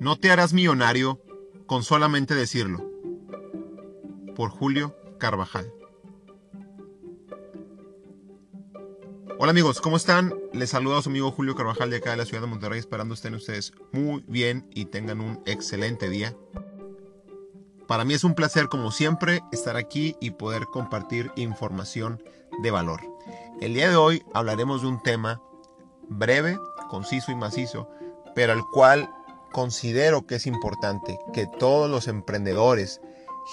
No te harás millonario con solamente decirlo. Por Julio Carvajal. Hola amigos, ¿cómo están? Les saluda a su amigo Julio Carvajal de acá de la ciudad de Monterrey, esperando estén ustedes muy bien y tengan un excelente día. Para mí es un placer, como siempre, estar aquí y poder compartir información de valor. El día de hoy hablaremos de un tema breve, conciso y macizo, pero al cual considero que es importante que todos los emprendedores,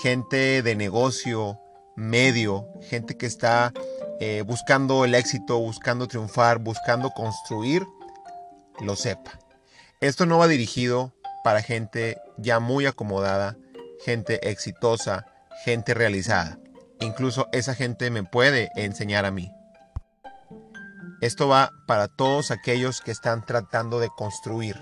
gente de negocio, medio, gente que está eh, buscando el éxito, buscando triunfar, buscando construir, lo sepa. Esto no va dirigido para gente ya muy acomodada, gente exitosa, gente realizada. Incluso esa gente me puede enseñar a mí. Esto va para todos aquellos que están tratando de construir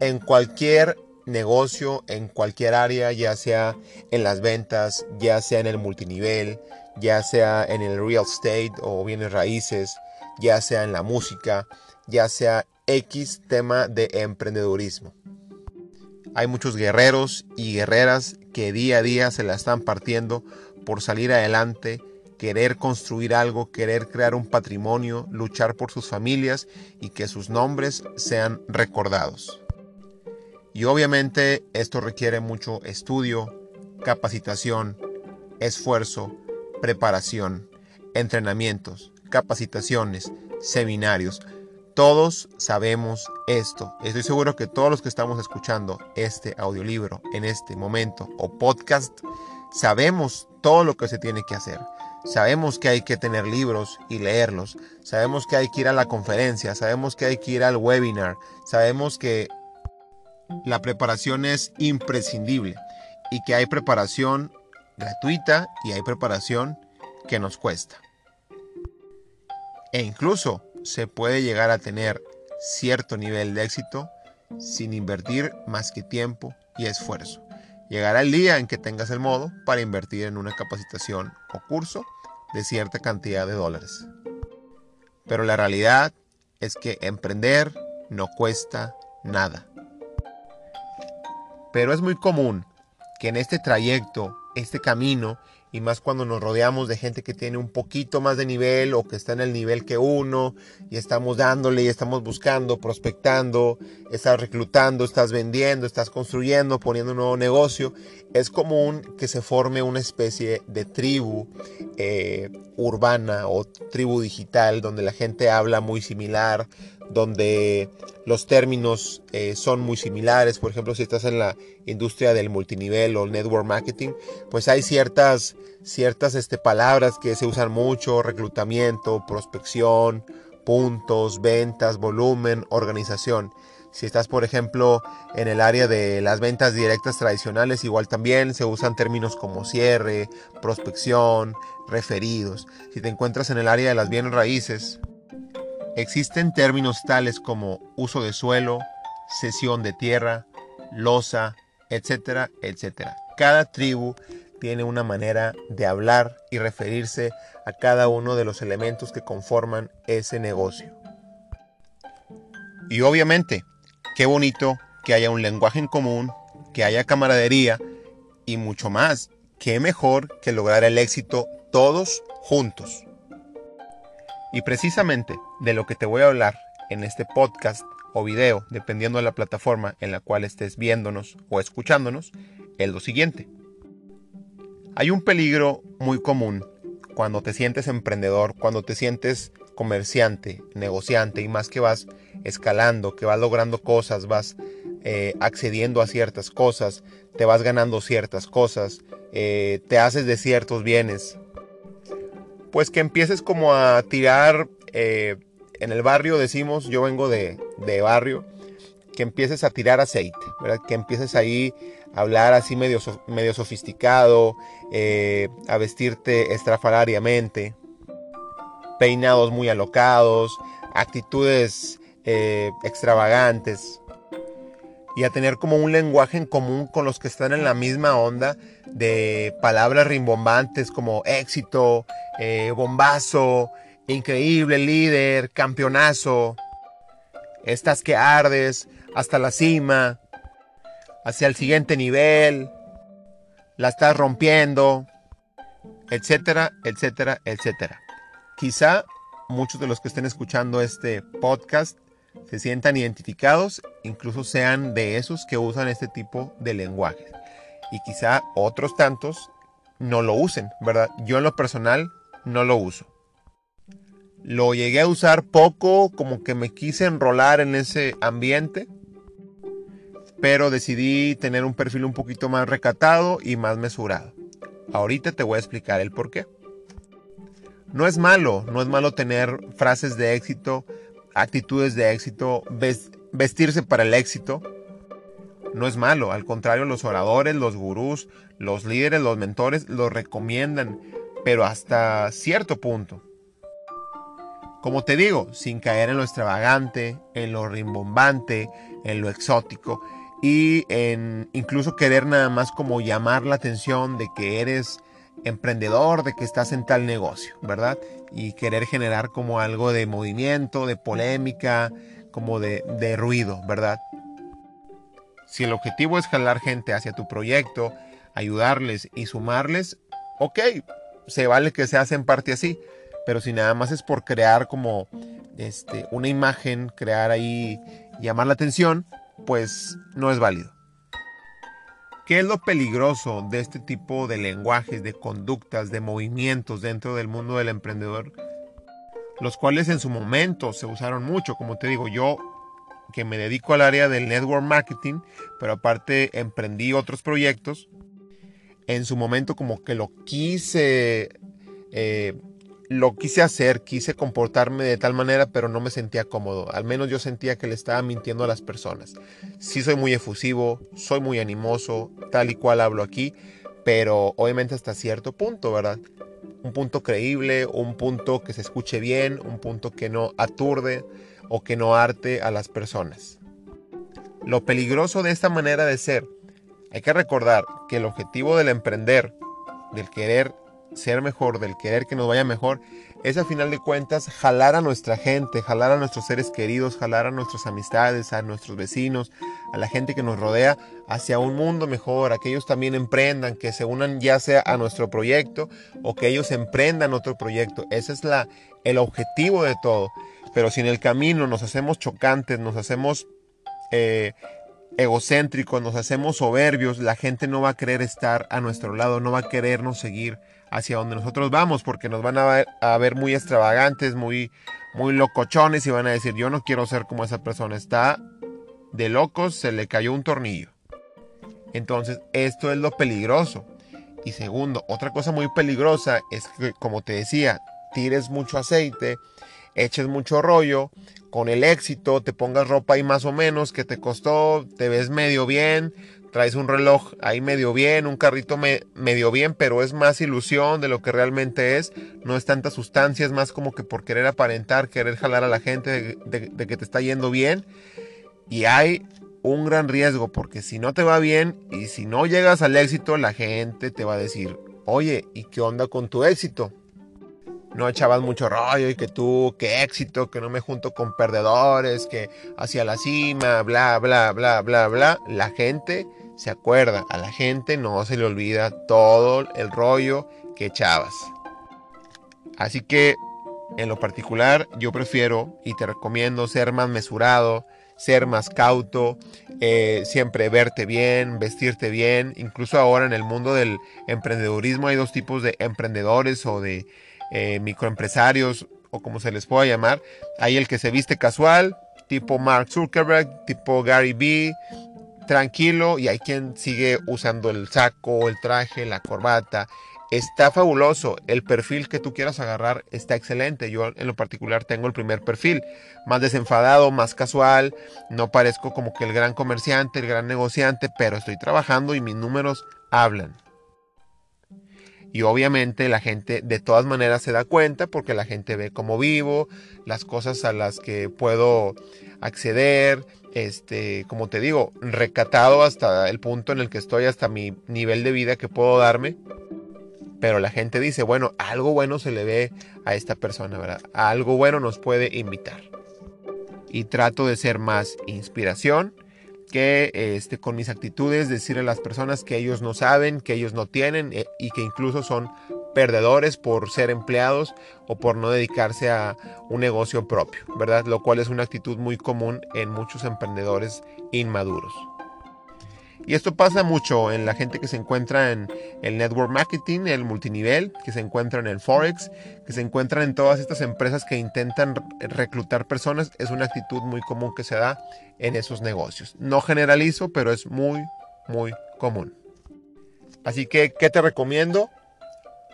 en cualquier negocio, en cualquier área, ya sea en las ventas, ya sea en el multinivel, ya sea en el real estate o bienes raíces, ya sea en la música, ya sea X tema de emprendedurismo. Hay muchos guerreros y guerreras que día a día se la están partiendo por salir adelante, querer construir algo, querer crear un patrimonio, luchar por sus familias y que sus nombres sean recordados. Y obviamente esto requiere mucho estudio, capacitación, esfuerzo, preparación, entrenamientos, capacitaciones, seminarios. Todos sabemos esto. Estoy seguro que todos los que estamos escuchando este audiolibro en este momento o podcast, sabemos todo lo que se tiene que hacer. Sabemos que hay que tener libros y leerlos. Sabemos que hay que ir a la conferencia. Sabemos que hay que ir al webinar. Sabemos que la preparación es imprescindible y que hay preparación gratuita y hay preparación que nos cuesta. E incluso se puede llegar a tener cierto nivel de éxito sin invertir más que tiempo y esfuerzo. Llegará el día en que tengas el modo para invertir en una capacitación o curso de cierta cantidad de dólares. Pero la realidad es que emprender no cuesta nada. Pero es muy común que en este trayecto, este camino, y más cuando nos rodeamos de gente que tiene un poquito más de nivel o que está en el nivel que uno y estamos dándole y estamos buscando, prospectando, estás reclutando, estás vendiendo, estás construyendo, poniendo un nuevo negocio, es común que se forme una especie de tribu eh, urbana o tribu digital donde la gente habla muy similar, donde los términos eh, son muy similares. Por ejemplo, si estás en la industria del multinivel o network marketing, pues hay ciertas, ciertas este, palabras que se usan mucho, reclutamiento, prospección, puntos, ventas, volumen, organización. Si estás, por ejemplo, en el área de las ventas directas tradicionales, igual también se usan términos como cierre, prospección, referidos. Si te encuentras en el área de las bienes raíces, Existen términos tales como uso de suelo, cesión de tierra, losa, etcétera, etcétera. Cada tribu tiene una manera de hablar y referirse a cada uno de los elementos que conforman ese negocio. Y obviamente, qué bonito que haya un lenguaje en común, que haya camaradería y mucho más. Qué mejor que lograr el éxito todos juntos. Y precisamente de lo que te voy a hablar en este podcast o video, dependiendo de la plataforma en la cual estés viéndonos o escuchándonos, es lo siguiente. Hay un peligro muy común cuando te sientes emprendedor, cuando te sientes comerciante, negociante y más que vas escalando, que vas logrando cosas, vas eh, accediendo a ciertas cosas, te vas ganando ciertas cosas, eh, te haces de ciertos bienes, pues que empieces como a tirar, eh, en el barrio decimos, yo vengo de, barrio, que empieces a tirar aceite, ¿verdad? Que empieces ahí a hablar así medio, medio sofisticado, eh, a vestirte estrafalariamente, peinados muy alocados, actitudes eh, extravagantes y a tener como un lenguaje en común con los que están en la misma onda de palabras rimbombantes como éxito, eh, bombazo, increíble líder, campeonazo, estás que ardes hasta la cima. hacia el siguiente nivel, la estás rompiendo, etcétera, etcétera, etcétera. Quizá muchos de los que estén escuchando este podcast se sientan identificados, incluso sean de esos que usan este tipo de lenguaje. Y quizá otros tantos no lo usen, ¿verdad? Yo en lo personal no lo uso. Lo llegué a usar poco, como que me quise enrolar en ese ambiente, pero decidí tener un perfil un poquito más recatado y más mesurado. Ahorita te voy a explicar el por qué. No es malo, no es malo tener frases de éxito, actitudes de éxito, vestirse para el éxito. No es malo, al contrario, los oradores, los gurús, los líderes, los mentores lo recomiendan, pero hasta cierto punto. Como te digo, sin caer en lo extravagante, en lo rimbombante, en lo exótico y en incluso querer nada más como llamar la atención de que eres emprendedor, de que estás en tal negocio, ¿verdad? Y querer generar como algo de movimiento, de polémica, como de, ruido, ¿verdad? Si el objetivo es jalar gente hacia tu proyecto, ayudarles y sumarles, ok, se vale que se hace en parte así, pero si nada más es por crear como este, una imagen, crear ahí, llamar la atención, pues no es válido. ¿Qué es lo peligroso de este tipo de lenguajes, de conductas, de movimientos dentro del mundo del emprendedor? Los cuales en su momento se usaron mucho, como te digo, yo que me dedico al área del network marketing, pero aparte emprendí otros proyectos, en su momento como que lo quise eh, lo quise hacer, quise comportarme de tal manera, pero no me sentía cómodo. Al menos yo sentía que le estaba mintiendo a las personas. Sí soy muy efusivo, soy muy animoso, tal y cual hablo aquí, pero obviamente hasta cierto punto, ¿verdad? Un punto creíble, un punto que se escuche bien, un punto que no aturde o que no arte a las personas. Lo peligroso de esta manera de ser, hay que recordar que el objetivo del emprender, del querer ser mejor, del querer que nos vaya mejor, es a final de cuentas jalar a nuestra gente, jalar a nuestros seres queridos, jalar a nuestras amistades, a nuestros vecinos, a la gente que nos rodea hacia un mundo mejor, a que ellos también emprendan, que se unan ya sea a nuestro proyecto o que ellos emprendan otro proyecto. Ese es la, el objetivo de todo. Pero si en el camino nos hacemos chocantes, nos hacemos eh, egocéntricos, nos hacemos soberbios, la gente no va a querer estar a nuestro lado, no va a querernos seguir hacia donde nosotros vamos, porque nos van a ver, muy extravagantes, muy, muy locochones y van a decir, yo no quiero ser como esa persona, está de locos, se le cayó un tornillo. Entonces, esto es lo peligroso. Y segundo, otra cosa muy peligrosa es que, como te decía, tires mucho aceite, eches mucho rollo, con el éxito te pongas ropa ahí más o menos que te costó, te ves medio bien, traes un reloj ahí medio bien, un carrito medio bien, pero es más ilusión de lo que realmente es, no es tanta sustancia, es más como que por querer aparentar, querer jalar a la gente de, que te está yendo bien. Y hay un gran riesgo, porque si no te va bien y si no llegas al éxito, la gente te va a decir, oye, ¿y qué onda con tu éxito? No echabas mucho rollo y que tú, qué éxito, que no me junto con perdedores, que hacia la cima, bla, bla, bla, bla, bla. La gente se acuerda, a la gente no se le olvida todo el rollo que echabas. Así que en lo particular yo prefiero y te recomiendo ser más mesurado, ser más cauto, eh, siempre verte bien, vestirte bien. Incluso ahora en el mundo del emprendedurismo hay dos tipos de emprendedores o de eh, microempresarios o como se les pueda llamar. Hay el que se viste casual, tipo Mark Zuckerberg, tipo Gary Vee, tranquilo y hay quien sigue usando el saco, el traje, la corbata. Está fabuloso. El perfil que tú quieras agarrar está excelente. Yo en lo particular tengo el primer perfil. Más desenfadado, más casual. No parezco como que el gran comerciante, el gran negociante, pero estoy trabajando y mis números hablan. Y obviamente la gente de todas maneras se da cuenta porque la gente ve cómo vivo, las cosas a las que puedo acceder, este, como te digo, recatado hasta el punto en el que estoy, hasta mi nivel de vida que puedo darme. Pero la gente dice, bueno, algo bueno se le ve a esta persona, ¿verdad? algo bueno nos puede invitar. Y trato de ser más inspiración, que este, con mis actitudes decirle a las personas que ellos no saben, que ellos no tienen eh, y que incluso son perdedores por ser empleados o por no dedicarse a un negocio propio, ¿verdad? Lo cual es una actitud muy común en muchos emprendedores inmaduros. Y esto pasa mucho en la gente que se encuentra en el network marketing, el multinivel, que se encuentra en el forex, que se encuentran en todas estas empresas que intentan reclutar personas. Es una actitud muy común que se da en esos negocios. No generalizo, pero es muy, muy común. Así que, ¿qué te recomiendo?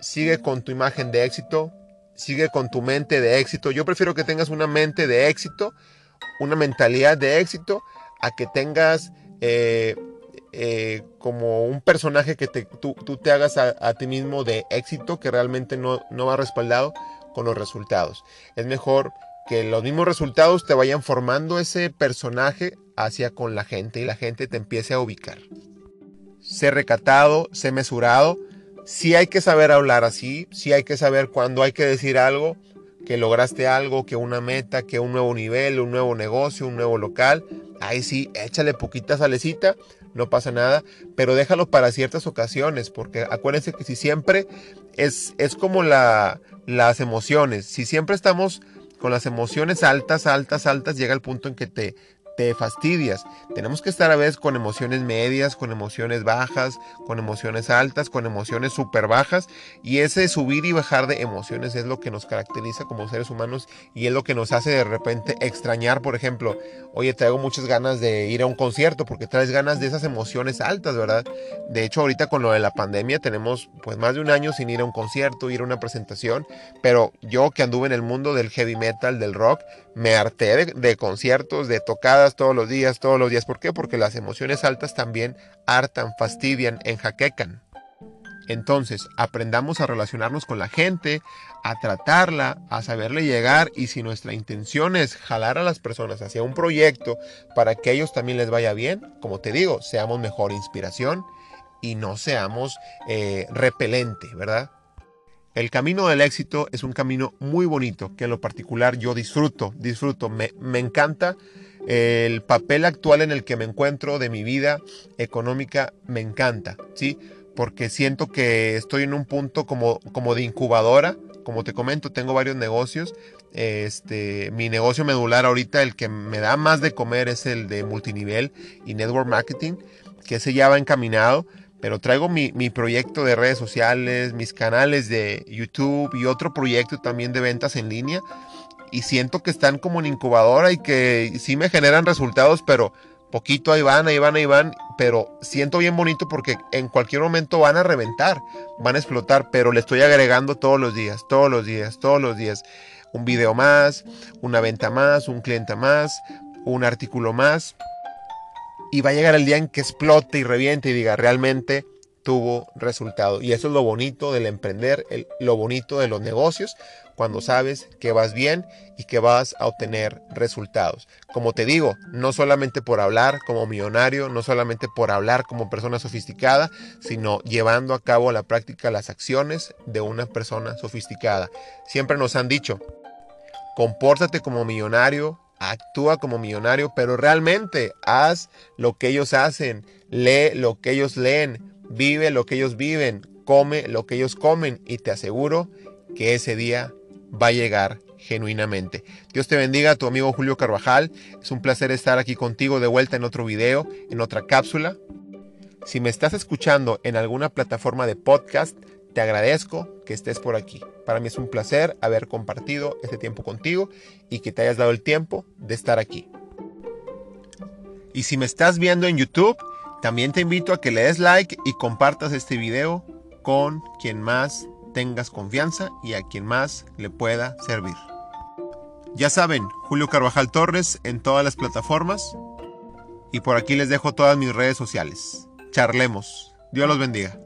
Sigue con tu imagen de éxito, sigue con tu mente de éxito. Yo prefiero que tengas una mente de éxito, una mentalidad de éxito, a que tengas... Eh, eh, como un personaje que tú, te hagas a, ti mismo de éxito que realmente no, no va respaldado con los resultados. Es mejor que los mismos resultados te vayan formando ese personaje hacia con la gente y la gente te empiece a ubicar. Sé recatado, sé mesurado. Sí hay que saber hablar así, sí hay que saber cuándo hay que decir algo, que lograste algo, que una meta, que un nuevo nivel, un nuevo negocio, un nuevo local. Ahí sí, échale poquita salecita, no pasa nada, pero déjalo para ciertas ocasiones, porque acuérdense que si siempre es, es como la, las emociones, si siempre estamos con las emociones altas, altas, altas, llega el punto en que te, te fastidias. Tenemos que estar a veces con emociones medias, con emociones bajas, con emociones altas, con emociones súper bajas. Y ese subir y bajar de emociones es lo que nos caracteriza como seres humanos y es lo que nos hace de repente extrañar, por ejemplo, oye, traigo muchas ganas de ir a un concierto porque traes ganas de esas emociones altas, ¿verdad? De hecho, ahorita con lo de la pandemia tenemos pues más de un año sin ir a un concierto, ir a una presentación, pero yo que anduve en el mundo del heavy metal, del rock, me harté de, conciertos, de tocadas todos los días, todos los días. ¿Por qué? Porque las emociones altas también hartan, fastidian, enjaquecan. Entonces, aprendamos a relacionarnos con la gente, a tratarla, a saberle llegar y si nuestra intención es jalar a las personas hacia un proyecto para que ellos también les vaya bien, como te digo, seamos mejor inspiración y no seamos eh, repelente, ¿verdad? El camino del éxito es un camino muy bonito que en lo particular yo disfruto, disfruto, me, encanta el papel actual en el que me encuentro de mi vida económica, me encanta, ¿sí? Porque siento que estoy en un punto como, como de incubadora, como te comento, tengo varios negocios. Este, mi negocio medular ahorita, el que me da más de comer es el de multinivel y network marketing, que se ya va encaminado pero traigo mi, proyecto de redes sociales, mis canales de YouTube y otro proyecto también de ventas en línea. Y siento que están como en incubadora y que sí me generan resultados, pero poquito ahí van, ahí van, ahí van. Pero siento bien bonito porque en cualquier momento van a reventar, van a explotar, pero le estoy agregando todos los días, todos los días, todos los días. Un video más, una venta más, un cliente más, un artículo más y va a llegar el día en que explote y reviente y diga, realmente tuvo resultado. Y eso es lo bonito del emprender, lo bonito de los negocios, cuando sabes que vas bien y que vas a obtener resultados. Como te digo, no solamente por hablar como millonario, no solamente por hablar como persona sofisticada, sino llevando a cabo a la práctica las acciones de una persona sofisticada. Siempre nos han dicho, compórtate como millonario, actúa como millonario, pero realmente haz lo que ellos hacen, lee lo que ellos leen, vive lo que ellos viven, come lo que ellos comen y te aseguro que ese día va a llegar genuinamente. Dios te bendiga, tu amigo Julio Carvajal. Es un placer estar aquí contigo de vuelta en otro video, en otra cápsula. Si me estás escuchando en alguna plataforma de podcast, te agradezco que estés por aquí. Para mí es un placer haber compartido este tiempo contigo y que te hayas dado el tiempo de estar aquí. Y si me estás viendo en YouTube, también te invito a que le des like y compartas este video con quien más tengas confianza y a quien más le pueda servir. Ya saben, Julio Carvajal Torres en todas las plataformas y por aquí les dejo todas mis redes sociales. Charlemos. Dios los bendiga.